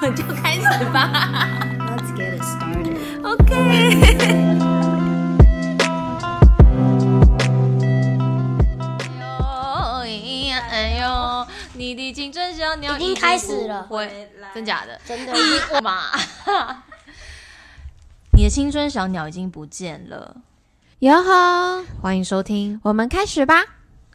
们 就开始吧。Let's get it started. OK。哎呦哎呦，你的青春小鸟已经开始了回来真假的？真的，我嘛，你的青春小鸟已经不见了。哟呵，欢迎收听，我们开始吧。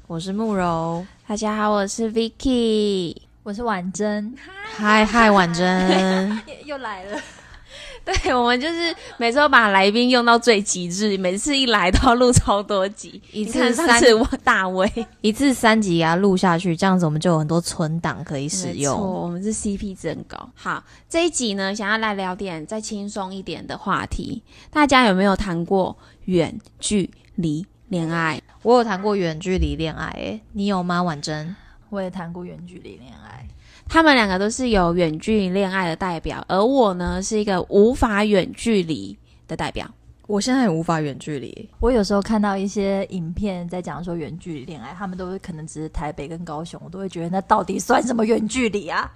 我是慕柔。大家好，我是 Vicky。我是婉珍，嗨嗨，婉珍。又来了。对，我们就是每次都把来宾用到最极致，每次一来都要录超多集。一次三次大威 一次三集给它录下去，这样子我们就有很多存档可以使没错用。我们是 CP 值很高。好，这一集呢，想要来聊点再轻松一点的话题。大家有没有谈过远距离恋爱？我有谈过远距离恋爱，诶，你有吗？婉珍？我也谈过远距离恋爱，他们两个都是有远距离恋爱的代表，而我呢是一个无法远距离的代表。我现在也无法远距离。我有时候看到一些影片在讲说远距离恋爱，他们都会可能只是台北跟高雄，我都会觉得那到底算什么远距离啊？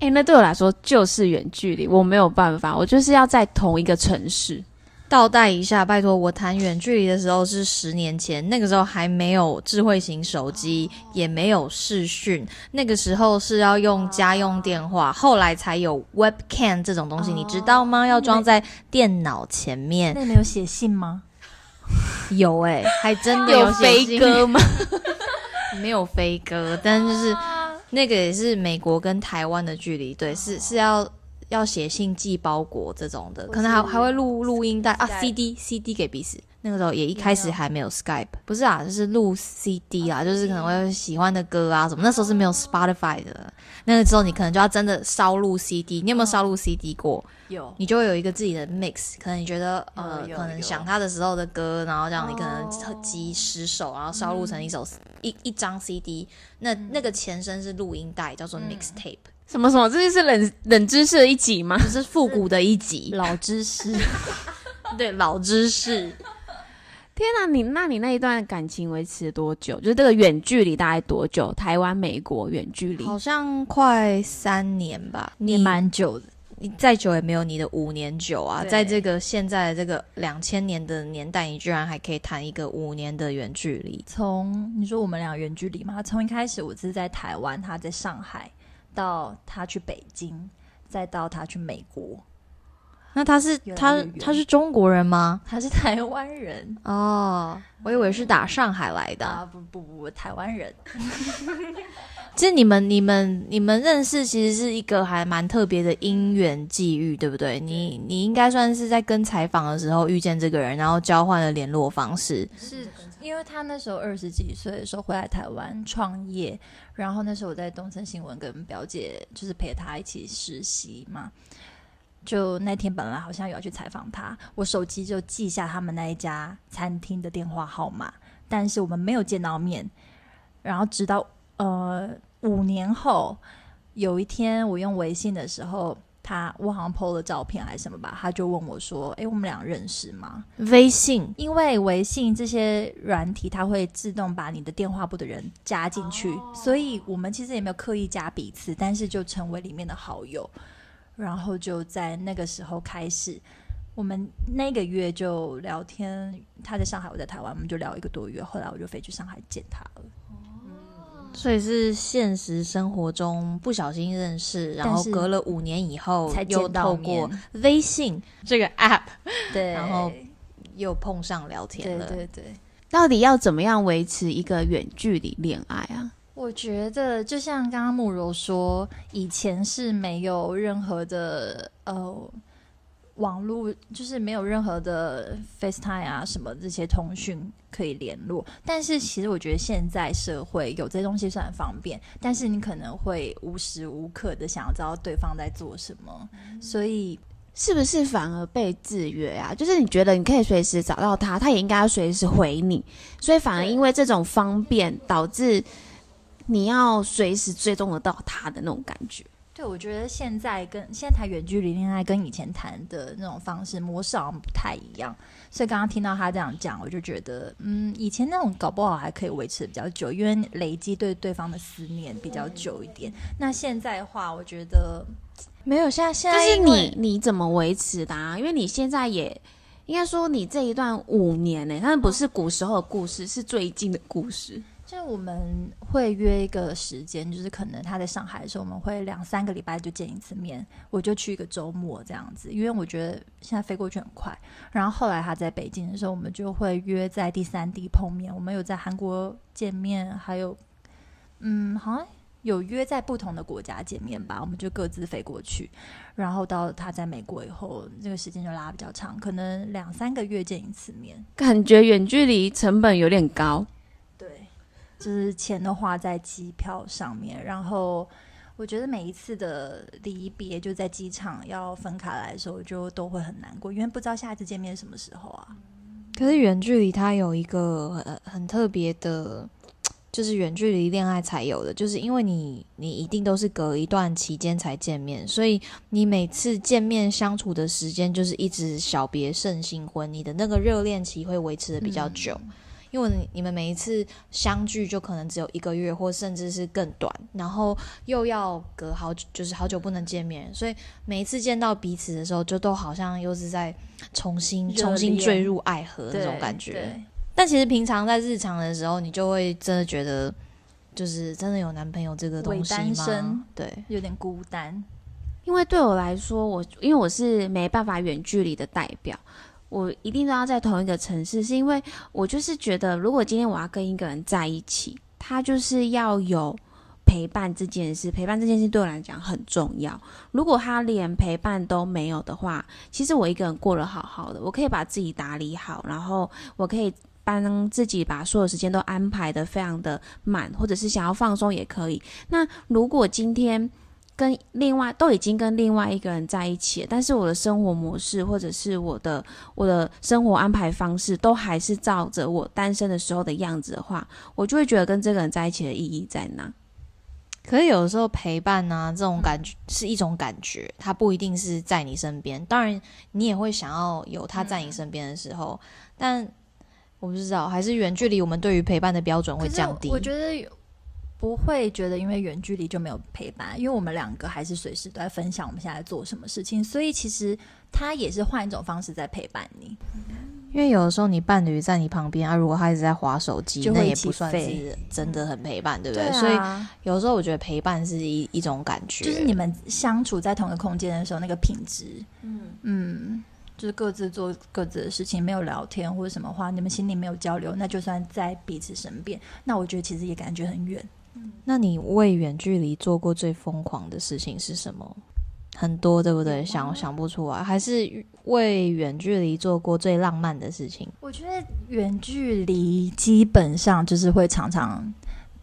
诶，那对我来说就是远距离，我没有办法，我就是要在同一个城市。倒带一下，拜托，我谈远距离的时候是十年前，那个时候还没有智慧型手机，也没有视讯，那个时候是要用家用电话，后来才有 webcam 这种东西，你知道吗？要装在电脑前面那。没有写信吗？有哎、还真的 有飞鸽吗？没有飞鸽，但是就是那个也是美国跟台湾的距离，对，是是要要写信寄包裹这种的，可能还还会录录音带啊，CD CD 给彼此。那个时候也一开始还没有 Skype，不是啊，就是录 CD 啊，就是可能会喜欢的歌啊什么。那时候是没有 Spotify 的，那个时候你可能就要真的烧录 CD。你有没有烧录 CD 过？有，你就会有一个自己的 mix，可能你觉得呃，可能想他的时候的歌，然后这样你可能哦集十首，然后烧录成一首、一一张 CD，那那个前身是录音带，叫做 mixtape，、什么什么？这就是冷冷知识的一集吗？这是复古的一集，老知识。对老知识。天哪，你那你那一段感情维持了多久？就是这个远距离大概多久？台湾、美国远距离好像快三年吧，也你蛮久的，你再久也没有你的五年久啊！在这个现在的这个两千年的年代，你居然还可以谈一个五年的远距离，从你说我们俩远距离嘛，从一开始我是在台湾，他在上海，到他去北京，再到他去美国，那他是他他是中国人吗？他是台湾人哦，我以为是打上海来的。啊，不不不，台湾人。其实你们、你们、你们认识，其实是一个还蛮特别的因缘际遇，对不对？你你应该算是在跟采访的时候遇见这个人，然后交换了联络方式。是因为他那时候二十几岁的时候回来台湾创业，然后那时候我在东森新闻跟表姐就是陪他一起实习嘛。就那天本来好像有要去采访他，我手机就记下他们那一家餐厅的电话号码，但是我们没有见到面。然后直到呃五年后，有一天我用微信的时候，他我好像 PO 了照片还是什么吧，他就问我说：“诶，我们俩认识吗？”微信因为微信这些软体，它会自动把你的电话簿的人加进去，所以我们其实也没有刻意加彼此，但是就成为里面的好友，然后就在那个时候开始，我们那个月就聊天，他在上海，我在台湾，我们就聊一个多月，后来我就飞去上海见他了。所以是现实生活中不小心认识，然后隔了五年以后才又透过微信这个 app 对，然后又碰上聊天对了。对对。到底要怎么样维持一个远距离恋爱啊？我觉得就像刚刚慕柔说，以前是没有任何的呃网络，就是没有任何的 FaceTime 啊什么这些通讯可以联络。但是其实我觉得现在社会有这些东西是很方便，但是你可能会无时无刻的想要知道对方在做什么，所以是不是反而被制约啊？就是你觉得你可以随时找到他，他也应该要随时回你，所以反而因为这种方便，导致你要随时追踪得到他的那种感觉。对，我觉得现在跟现在谈远距离恋爱跟以前谈的那种方式模式好像不太一样，所以刚刚听到他这样讲，我就觉得，嗯，以前那种搞不好还可以维持的比较久，因为累积对对方的思念比较久一点。那现在的话，我觉得没有，现在现就是你你怎么维持的啊？因为你现在也应该说你这一段五年呢、但是不是古时候的故事，是最近的故事。就是我们会约一个时间，就是可能他在上海的时候，我们会两三个礼拜就见一次面，我就去一个周末这样子，因为我觉得现在飞过去很快。然后后来他在北京的时候，我们就会约在第三地碰面。我们有在韩国见面，还有嗯，好像有约在不同的国家见面吧，我们就各自飞过去。然后到他在美国以后，这个时间就拉比较长，可能两三个月见一次面。感觉远距离成本有点高。对，就是钱都花在机票上面，然后我觉得每一次的离别，就在机场要分开来的时候，就都会很难过，因为不知道下一次见面什么时候啊。可是远距离它有一个很很特别的，就是远距离恋爱才有的，就是因为你你一定都是隔一段期间才见面，所以你每次见面相处的时间就是一直小别胜新婚，你的那个热恋期会维持的比较久。因为你你们每一次相聚就可能只有一个月，或甚至是更短，然后又要隔好久，就是好久不能见面，所以每一次见到彼此的时候，就都好像又是在重新重新坠入爱河那种感觉。但其实平常在日常的时候，你就会真的觉得，就是真的有男朋友这个东西吗？单身对，有点孤单。因为对我来说，我因为我是没办法远距离的代表，我一定都要在同一个城市，是因为我就是觉得，如果今天我要跟一个人在一起，他就是要有陪伴这件事，陪伴这件事对我来讲很重要。如果他连陪伴都没有的话，其实我一个人过得好好的，我可以把自己打理好，然后我可以。帮自己把所有时间都安排的非常的满，或者是想要放松也可以。那如果今天跟另外都已经跟另外一个人在一起了，但是我的生活模式或者是我的我的生活安排方式都还是照着我单身的时候的样子的话，我就会觉得跟这个人在一起的意义在哪？可是有的时候陪伴呢、这种感觉是一种感觉，它不一定是在你身边。当然，你也会想要有他在你身边的时候，但我不知道，还是远距离，我们对于陪伴的标准会降低。我觉得有不会觉得因为远距离就没有陪伴，因为我们两个还是随时都在分享我们现在做什么事情，所以其实他也是换一种方式在陪伴你。因为有的时候你伴侣在你旁边啊，如果他一直在划手机，那也不算是真的很陪伴，对不对？啊所以有时候我觉得陪伴是一一种感觉，就是你们相处在同一个空间的时候，那个品质，嗯嗯就是各自做各自的事情，没有聊天或者什么话，你们心里没有交流，那就算在彼此身边，那我觉得其实也感觉很远。那你为远距离做过最疯狂的事情是什么？很多，对不对？想想不出来，还是为远距离做过最浪漫的事情？我觉得远距离基本上就是会常常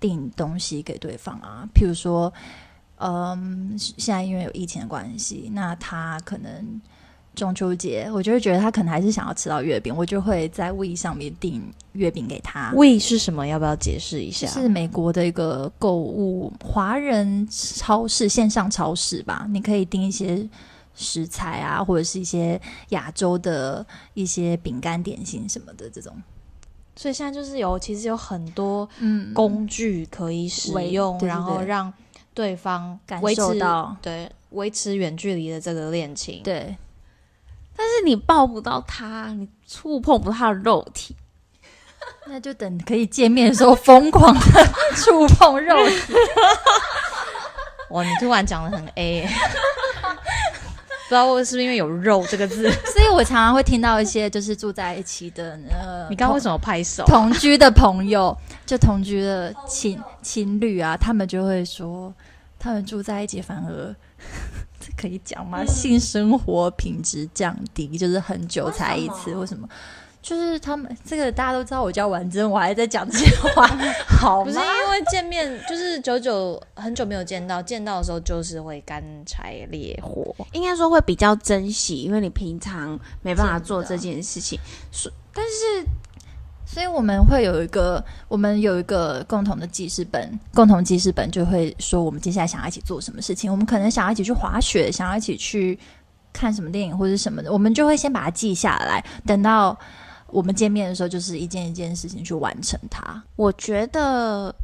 订东西给对方啊，譬如说，嗯，现在因为有疫情的关系，那他可能中秋节，我就会觉得他可能还是想要吃到月饼，我就会在 We 上面订月饼给他。胃是什么？要不要解释一下？是美国的一个购物华人超市线上超市吧，你可以订一些食材啊，或者是一些亚洲的一些饼干、点心什么的这种。所以现在就是有，其实有很多嗯，工具可以使维用，对对然后让对方感受到对维持远距离的这个恋情。对，但是你抱不到他，你触碰不到他的肉体，那就等可以见面的时候疯狂的 触碰肉体。哇，你突然讲的很 A，不知道是不是因为有“肉”这个字？所以我常常会听到一些就是住在一起的呃，你刚刚为什么拍手？同居的朋友，就同居的情情侣啊，他们就会说，他们住在一起反而这可以讲吗？性生活品质降低，就是很久才一次，为什么？就是他们这个大家都知道，我叫婉珍，我还在讲这些话，好不是？因为见面，就是久久很久没有见到，见到的时候就是会干柴烈火。应该说会比较珍惜，因为你平常没办法做这件事情。所但是所以我们会有一个，我们有一个共同的记事本，共同记事本就会说我们接下来想要一起做什么事情。我们可能想要一起去滑雪，想要一起去看什么电影或者什么的，我们就会先把它记下来，等到我们见面的时候，就是一件一件事情去完成它。我觉得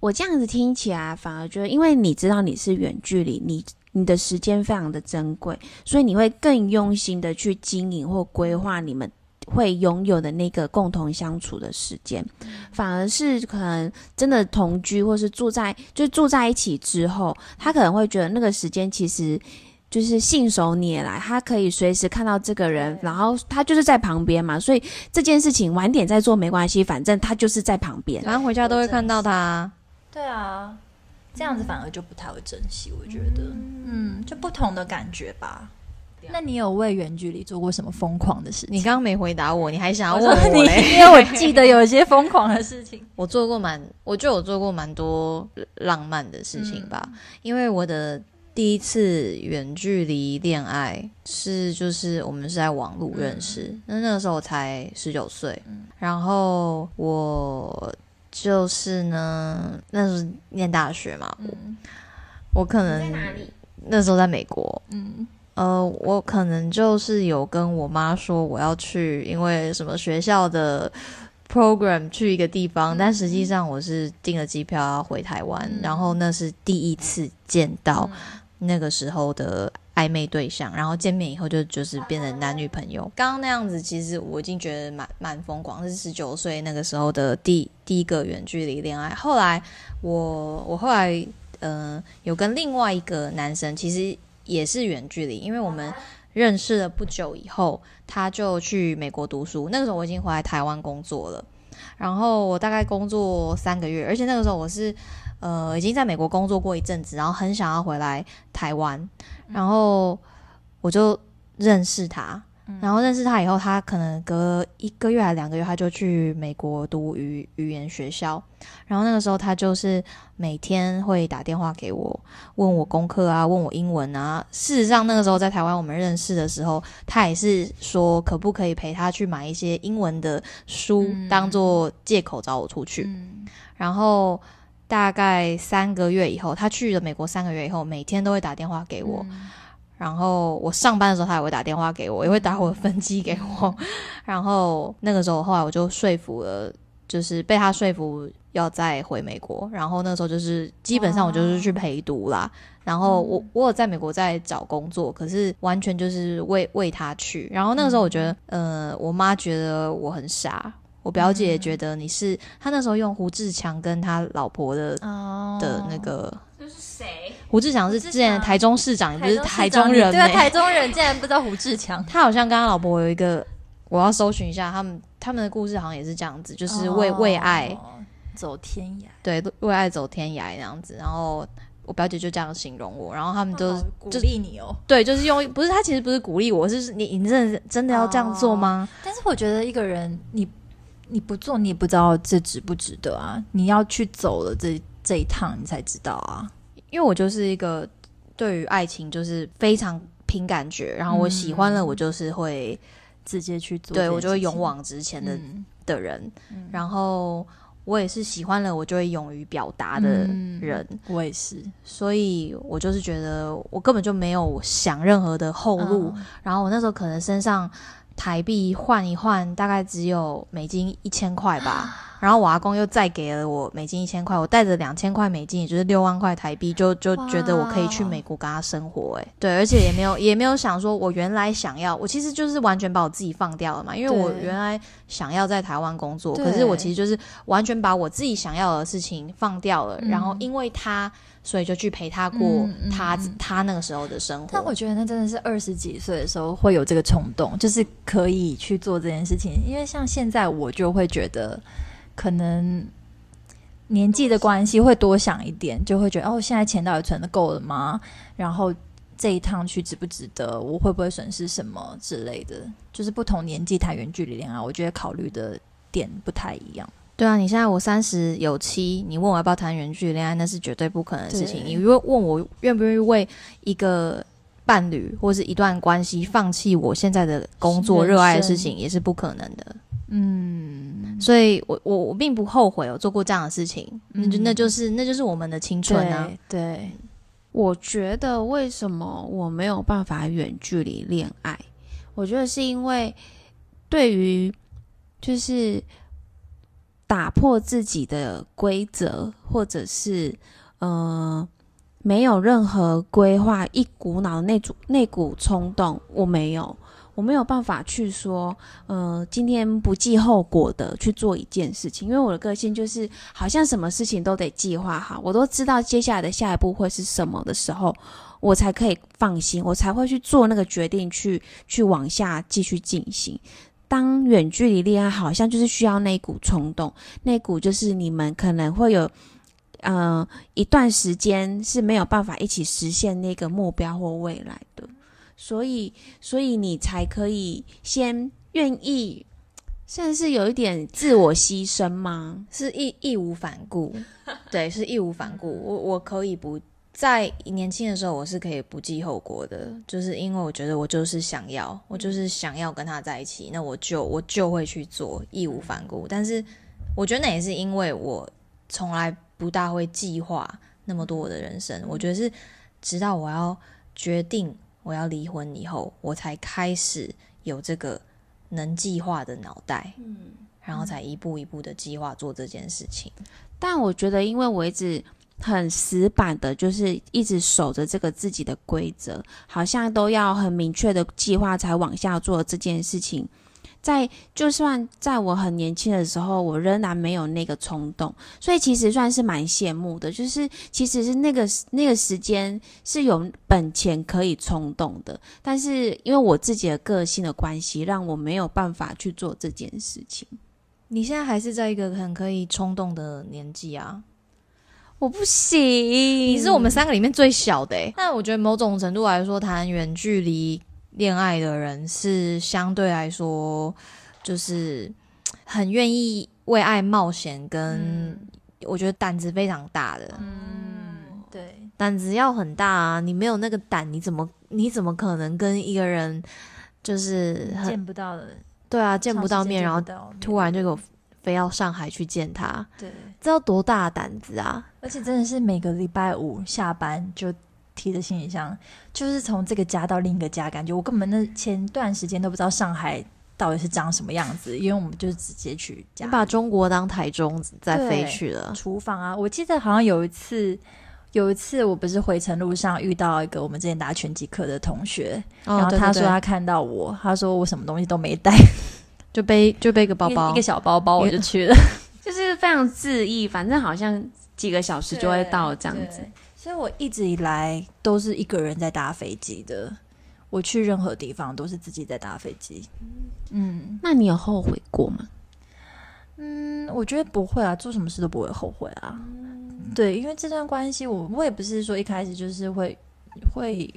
我这样子听起来，反而觉得，因为你知道你是远距离，你你的时间非常的珍贵，所以你会更用心的去经营或规划你们会拥有的那个共同相处的时间，反而是可能真的同居或是住在就住在一起之后，他可能会觉得那个时间其实。就是信手拈来，他可以随时看到这个人，然后他就是在旁边嘛，所以这件事情晚点再做没关系，反正他就是在旁边。反正回家都会看到他。对啊，这样子反而就不太会珍惜，我觉得，嗯，就不同的感觉吧。那你有为远距离做过什么疯狂的事情？你刚刚没回答我，你还想要问我？因为我记得有一些疯狂的事情。我做过蛮，我就有做过蛮多浪漫的事情吧，因为我的。第一次远距离恋爱是就是我们是在网络认识，那那个时候我才十九岁，然后我就是呢，那时候念大学嘛，我我可能那时候在美国，嗯，呃，我可能就是有跟我妈说我要去，因为什么学校的 program 去一个地方，但实际上我是订了机票要回台湾，然后那是第一次见到。那个时候的暧昧对象，然后见面以后就就是变成男女朋友。刚刚那样子，其实我已经觉得蛮蛮疯狂，是十九岁那个时候的第第一个远距离恋爱。后来我我后来呃有跟另外一个男生，其实也是远距离，因为我们认识了不久以后，他就去美国读书。那个时候我已经回来台湾工作了，然后我大概工作三个月，而且那个时候我是。呃，已经在美国工作过一阵子，然后很想要回来台湾，然后我就认识他，然后认识他以后，他可能隔一个月还两个月，他就去美国读语语言学校，然后那个时候他就是每天会打电话给我，问我功课啊，问我英文啊。事实上，那个时候在台湾我们认识的时候，他也是说可不可以陪他去买一些英文的书，当做借口找我出去，然后。大概三个月以后，他去了美国三个月以后，每天都会打电话给我。然后我上班的时候，他也会打电话给我，也会打我的分机给我。然后那个时候，后来我就说服了，就是被他说服要再回美国。然后那时候就是基本上我就是去陪读啦。然后我我有在美国在找工作，可是完全就是为为他去。然后那个时候我觉得，呃，我妈觉得我很傻。我表姐觉得你是他那时候用胡志强跟他老婆的的那个？胡志强是之前台中市长，也不是台中人。对啊，台中人竟然不知道胡志强。他好像跟他老婆有一个，我要搜寻一下他们他们的故事，好像也是这样子，就是为为爱走天涯，对，为爱走天涯这样子。然后我表姐就这样形容我，然后他们都鼓励你哦。对，就是用不是他其实不是鼓励我，是你你真的真的要这样做吗？但是我觉得一个人你。你不做，你也不知道这值不值得啊！你要去走了这这一趟，你才知道啊。因为我就是一个对于爱情就是非常凭感觉，然后我喜欢了，我就是会直接去做，对我就会勇往直前的的人。然后我也是喜欢了，我就会勇于表达的人。我也是，所以我就是觉得我根本就没有想任何的后路。然后我那时候可能身上。台币换一换，大概只有美金一千块吧。然后我阿公又再给了我美金一千块，我带着两千块美金，也就是六万块台币，就就觉得我可以去美国跟他生活。哎，对，而且也没有也没有想说，我原来想要，我其实就是完全把我自己放掉了嘛。因为我原来想要在台湾工作，可是我其实就是完全把我自己想要的事情放掉了。然后因为他。所以就去陪他过他他那个时候的生活。但我觉得那真的是二十几岁的时候会有这个冲动，就是可以去做这件事情。因为像现在我就会觉得，可能年纪的关系会多想一点，就会觉得哦，现在钱到底存的够了吗？然后这一趟去值不值得？我会不会损失什么之类的？就是不同年纪谈远距离恋爱，我觉得考虑的点不太一样。对啊，你现在我三十有七，你问我要不要谈远距离恋爱，那是绝对不可能的事情。你如果问我愿不愿意为一个伴侣或是一段关系放弃我现在的工作、热爱的事情，也是不可能的。嗯，所以我我我并不后悔我做过这样的事情，那就那就是那就是我们的青春啊。对，我觉得为什么我没有办法远距离恋爱？我觉得是因为对于就是。打破自己的规则，或者是呃没有任何规划，一股脑那组那股冲动，我没有，我没有办法去说，呃，今天不计后果的去做一件事情，因为我的个性就是好像什么事情都得计划好，我都知道接下来的下一步会是什么的时候，我才可以放心，我才会去做那个决定，去去往下继续进行。当远距离恋爱，好像就是需要那股冲动，那股就是你们可能会有。呃，一段时间是没有办法一起实现那个目标或未来的，所以，所以你才可以先愿意，甚至是有一点自我牺牲吗？是义义无反顾，对，是义无反顾。我我可以不在年轻的时候，我是可以不计后果的，就是因为我觉得我就是想要，我就是想要跟他在一起，那我就我就会去做，义无反顾。但是我觉得那也是因为我从来。不大会计划那么多我的人生，我觉得是直到我要决定我要离婚以后，我才开始有这个能计划的脑袋，嗯，然后才一步一步的计划做这件事情。但我觉得，因为我一直很死板的，就是一直守着这个自己的规则，好像都要很明确的计划才往下做这件事情。在就算在我很年轻的时候，我仍然没有那个冲动，所以其实算是蛮羡慕的。就是其实是那个那个时间是有本钱可以冲动的，但是因为我自己的个性的关系，让我没有办法去做这件事情。你现在还是在一个很可以冲动的年纪啊？我不行，你是我们三个里面最小的。那我觉得某种程度来说，谈远距离。恋爱的人是相对来说，就是很愿意为爱冒险，跟我觉得胆子非常大的。嗯，对，胆子要很大啊！你没有那个胆，你怎么你怎么可能跟一个人就是见不到的？对啊，见不到面，然后突然就非要上海去见他，对，这要多大胆子啊！而且真的是每个礼拜五下班就。提着行李箱，就是从这个家到另一个家，感觉我根本那前段时间都不知道上海到底是长什么样子，因为我们就是直接去家，把中国当台中再飞去了。厨房啊，我记得好像有一次，有一次我不是回程路上遇到一个我们之前打拳击课的同学，然后他说他看到我，他说我什么东西都没带，就背就背个包包，一个小包包我就去了，就是非常恣意，反正好像几个小时就会到这样子。所以我一直以来都是一个人在搭飞机的，我去任何地方都是自己在搭飞机。嗯，那你有后悔过吗？嗯，我觉得不会啊，做什么事都不会后悔啊。对，因为这段关系，我我也不是说一开始就是会会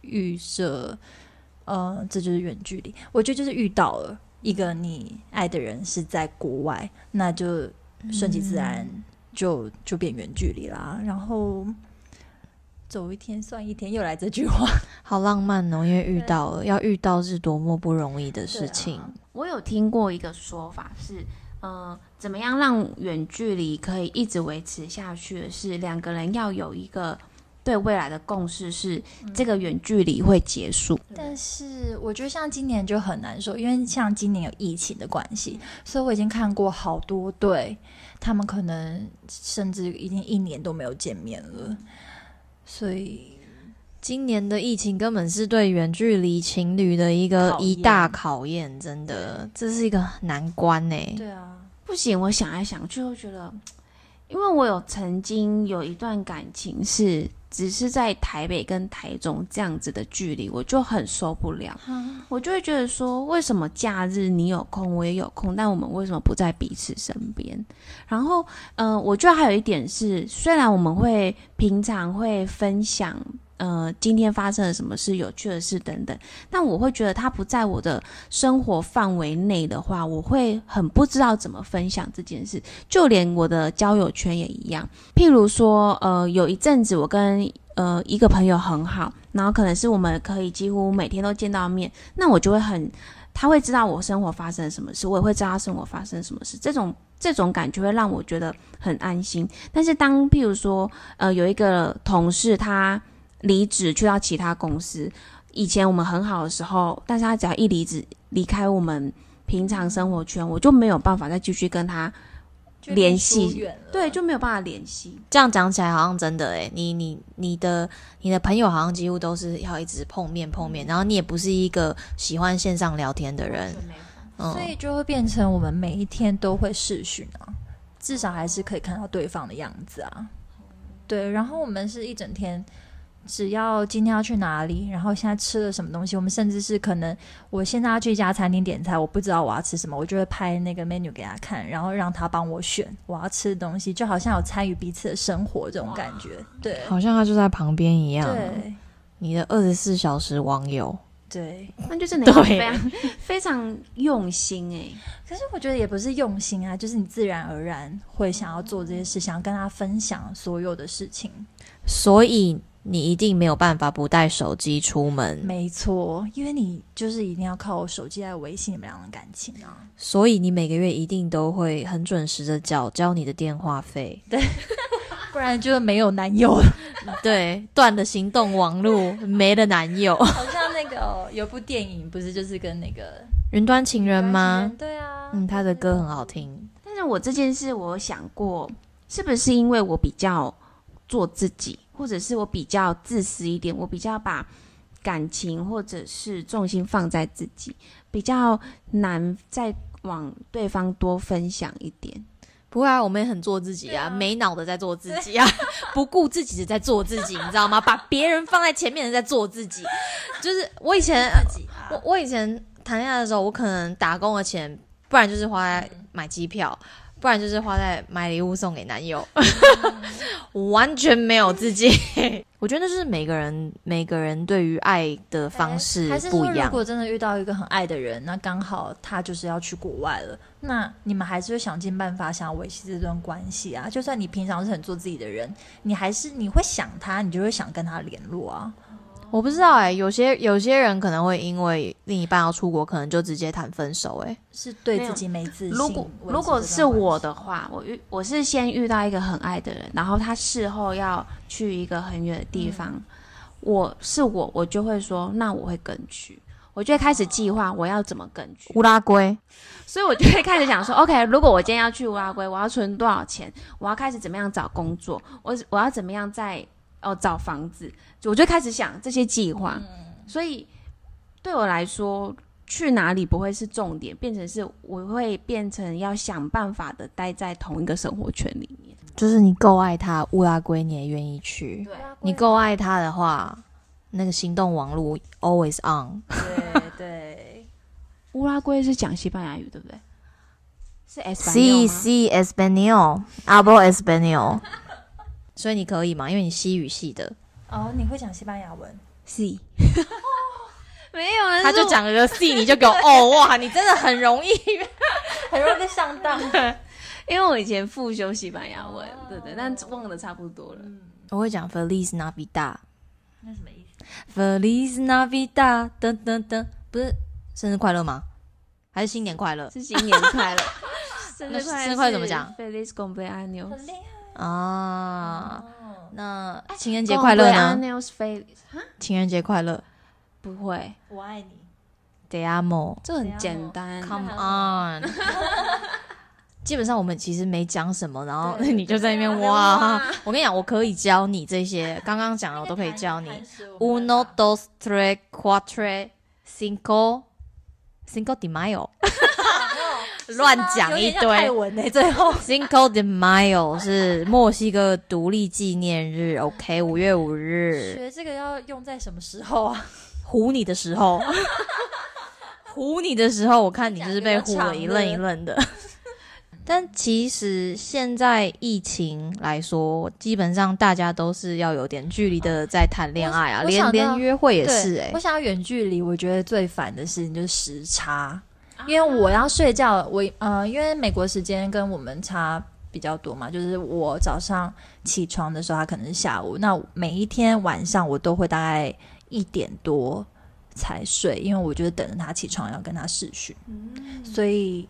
预设，呃，这就是远距离。我觉得就是遇到了一个你爱的人是在国外，那就顺其自然就就变远距离啦。然后。走一天算一天，又来这句话，好浪漫哦！因为遇到了，要遇到是多么不容易的事情。我有听过一个说法是，呃，怎么样让远距离可以一直维持下去是两个人要有一个对未来的共识，是这个远距离会结束。但是我觉得像今年就很难说，因为像今年有疫情的关系，所以我已经看过好多对，他们可能甚至已经一年都没有见面了。所以，今年的疫情根本是对远距离情侣的一个一大考验，真的，这是一个难关呢。对啊，不行，我想来想去，我觉得，因为我有曾经有一段感情是。只是在台北跟台中这样子的距离，我就很受不了。我就会觉得说，为什么假日你有空，我也有空，但我们为什么不在彼此身边？然后，嗯，我觉得还有一点是，虽然我们会平常会分享。呃，今天发生了什么事，有趣的事等等，但我会觉得他不在我的生活范围内的话，我会很不知道怎么分享这件事。就连我的交友圈也一样，譬如说，呃，有一阵子我跟呃一个朋友很好，然后可能是我们可以几乎每天都见到面，那我就会很，他会知道我生活发生什么事，我也会知道他生活发生什么事，这种这种感觉会让我觉得很安心。但是当譬如说，呃，有一个同事他。离职去到其他公司，以前我们很好的时候，但是他只要一离职离开我们平常生活圈，我就没有办法再继续跟他联系，对，就没有办法联系。这样讲起来好像真的诶，你你你的你的朋友好像几乎都是要一直碰面碰面，然后你也不是一个喜欢线上聊天的人，嗯。所，以就会变成我们每一天都会视讯啊，至少还是可以看到对方的样子啊。对，然后我们是一整天，只要今天要去哪里，然后现在吃了什么东西，我们甚至是可能我现在要去一家餐厅点菜，我不知道我要吃什么，我就会拍那个 menu 给他看，然后让他帮我选我要吃的东西，就好像有参与彼此的生活这种感觉。对，好像他就在旁边一样。对，你的二十四小时网友，对。那就真的要对非常非常用心哎、可是我觉得也不是用心啊，就是你自然而然会想要做这些事，想要跟他分享所有的事情。所以你一定没有办法不带手机出门，没错，因为你就是一定要靠手机来维系你们俩的感情啊。所以你每个月一定都会很准时的缴交你的电话费，对不然就没有男友了。对，断了行动网络，没了男友，好像那个、哦、有部电影，不是就是跟那个云端情人吗？对啊，嗯，他的歌很好听。但是我这件事，我想过，是不是因为我比较做自己，或者是我比较自私一点，我比较把感情或者是重心放在自己，比较难再往对方多分享一点。不会啊，我们也很做自己啊，没脑的在做自己啊，不顾自己的在做自己，你知道吗？把别人放在前面的在做自己。就是我以前，啊我我以前谈恋爱的时候，我可能打工的钱，不然就是花在买机票，不然就是花在买礼物送给男友，完全没有自己。我觉得那就是每个人每个人对于爱的方式还是说，不一样如。果真的遇到一个很爱的人，那刚好他就是要去国外了，那你们还是会想尽办法想要维系这段关系啊。就算你平常是很做自己的人，你还是你会想他，你就会想跟他联络啊。我不知道哎、有些有些人可能会因为另一半要出国，可能就直接谈分手哎、是对自己没自信。如果如果是我的话，我遇我是先遇到一个很爱的人，然后他事后要去一个很远的地方，我是我，我就会说，那我会跟去，我就会开始计划我要怎么跟去，乌拉圭，所以我就会开始想说，OK，如果我今天要去乌拉圭，我要存多少钱？我要开始怎么样找工作？我我要怎么样在哦找房子？我就开始想这些计划，所以对我来说。去哪里不会是重点，变成是我会变成要想办法的待在同一个生活圈里面。就是你够爱他，乌拉圭你也愿意去。对你够爱他的话，那个行动网络 always on。对对，乌拉圭是讲西班牙语，对不对？是 S C C Espanol hablo Espanol，所以你可以吗？因为你西语系的，哦，你会讲西班牙文？C，没有人他就讲了个 C，你就给我哦哇，你真的很容易。很容易被上当。因为我以前复修西班牙文，对对，但忘的差不多了。我会讲 Feliz Navidad。那什么意思？Feliz Navidad，噔噔噔，不是生日快乐吗？还是新年快乐是新年快乐，生日快乐，生日快乐怎么讲？Feliz cumpleaños，啊？哦。那情人节快乐呢情人节快乐不会，我爱你。，Te amo。这很简单。Come on，基本上我们其实没讲什么，然后对 你就在那边哇！我跟你讲，我可以教你这些，刚刚讲的我都可以教你。Uno, dos, tres, cuatro, cinco, cinco de mayo，乱讲一堆。文呢，最后 Cinco de Mayo 是墨西哥独立纪念日，OK，五月五日。学这个要用在什么时候啊？唬你的时候，唬你的时候，我看你就是被唬了一愣一愣的。但其实现在疫情来说，基本上大家都是要有点距离的在谈恋爱啊，连连约会也是哎、我想要远距离，我觉得最烦的事情就是时差，因为我要睡觉，我呃，因为美国时间跟我们差比较多嘛，就是我早上起床的时候，他可能是下午，那每一天晚上我都会大概一点多才睡，因为我就是等着他起床要跟他视讯，所以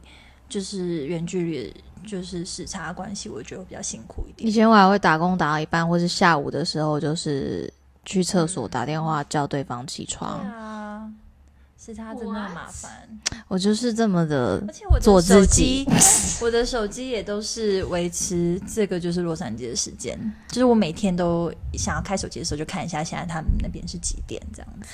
就是远距离就是时差关系，我觉得我比较辛苦一点。以前我还会打工打到一半，或是下午的时候，就是去厕所打电话叫对方起床。对啊，是他真的很麻烦，我就是这么的而且我的做自手己机，我的手机也都是维持这个就是洛杉矶的时间，就是我每天都想要开手机的时候就看一下现在他们那边是几点这样子。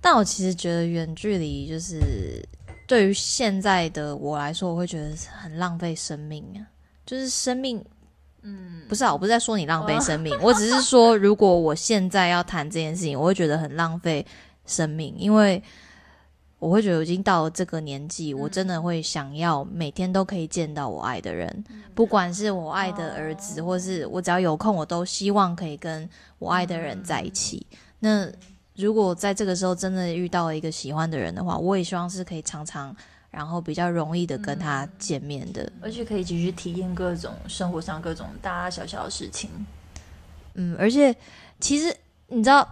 但我其实觉得远距离就是对于现在的我来说，我会觉得很浪费生命啊。就是生命，嗯，不是啊，我不是在说你浪费生命，我只是说，如果我现在要谈这件事情，我会觉得很浪费生命，因为我会觉得我已经到了这个年纪，我真的会想要每天都可以见到我爱的人，不管是我爱的儿子，或是我只要有空，我都希望可以跟我爱的人在一起。那如果在这个时候真的遇到了一个喜欢的人的话，我也希望是可以常常，然后比较容易的跟他见面的。而且可以继续体验各种生活上各种大大小小的事情。嗯，而且其实你知道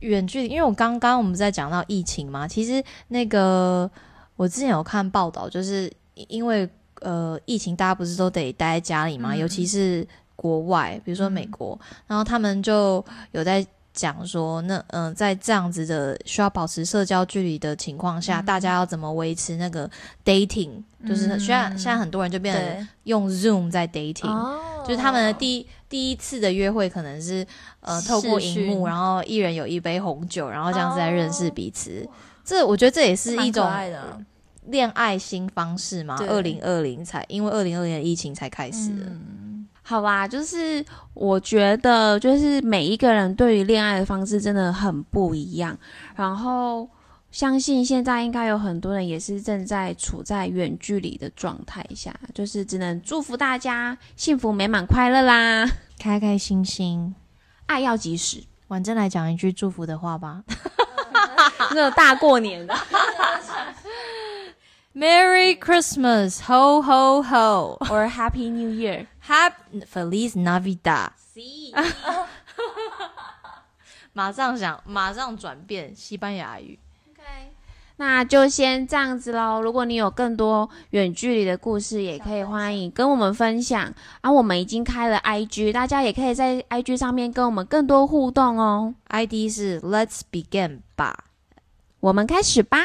远距离，因为我刚刚我们在讲到疫情嘛，其实那个我之前有看报道，就是因为呃疫情，大家不是都得待在家里嘛，嗯尤其是国外，比如说美国，然后他们就有在。讲说，那嗯、在这样子的需要保持社交距离的情况下，大家要怎么维持那个 dating？就是嗯现在现在很多人就变成对，用 Zoom 在 dating，、哦就是他们的第一第一次的约会可能是呃透过荧幕，然后一人有一杯红酒，然后这样子来认识彼此。这我觉得这也是一种恋爱新方式嘛。二零二零才因为二零二零的疫情才开始的。嗯，好吧，就是我觉得，就是每一个人对于恋爱的方式真的很不一样。然后，相信现在应该有很多人也是正在处在远距离的状态下，就是只能祝福大家幸福美满快乐啦，开开心心。爱要及时。婉正来讲一句祝福的话吧 那个大过年的，：Merry Christmas, ho ho ho, or Happy New Year。Happy Feliz Navidad。马上想，马上转变西班牙语。那就先这样子喽。如果你有更多远距离的故事，也可以欢迎跟我们分享。啊，我们已经开了 IG，大家也可以在 IG 上面跟我们更多互动哦。ID 是 Let's begin 吧。我们开始吧。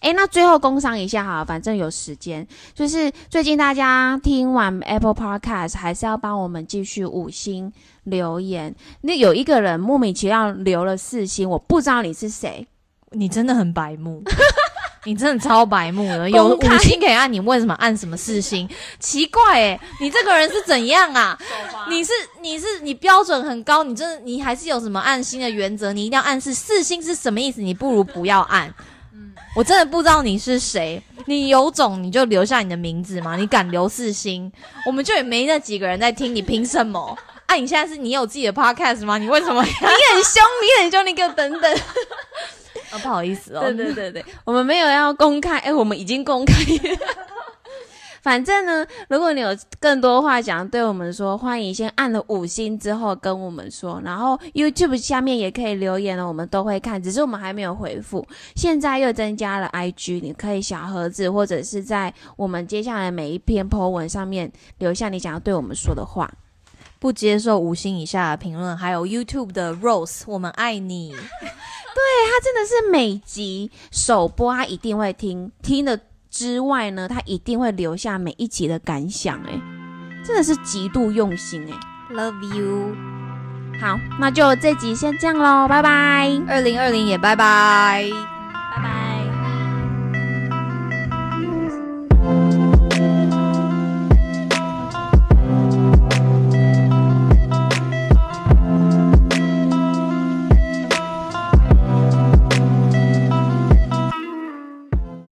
哎，那最后工商一下哈，反正有时间，就是最近大家听完 Apple Podcast，还是要帮我们继续五星留言。那有一个人莫名其妙留了四星，我不知道你是谁。你真的很白目，你真的超白目了。有五星可以按，你为什么按什么四星？奇怪哎、你这个人是怎样啊？你是你是你标准很高，你真的你还是有什么按星的原则？你一定要按是四星是什么意思？你不如不要按。我真的不知道你是谁，你有种你就留下你的名字嘛！你敢留四星，我们就也没那几个人在听，你凭什么？啊，你现在是你有自己的 podcast 吗？你为什么？你很凶，你很凶，你给我等等。啊，不好意思哦。对对对对，我们没有要公开，哎，我们已经公开。反正呢，如果你有更多话想对我们说，欢迎先按了五星之后跟我们说，然后 YouTube 下面也可以留言了，我们都会看，只是我们还没有回复。现在又增加了 IG，你可以小盒子或者是在我们接下来每一篇 po 文上面留下你想要对我们说的话。不接受五星以下的评论，还有 YouTube 的 Rose，我们爱你。对他真的是每集首播，他一定会听，听了之外呢，他一定会留下每一集的感想，哎，真的是极度用心，哎。Love you，好，那就这集先这样喽，拜拜。二零二零也拜拜拜拜。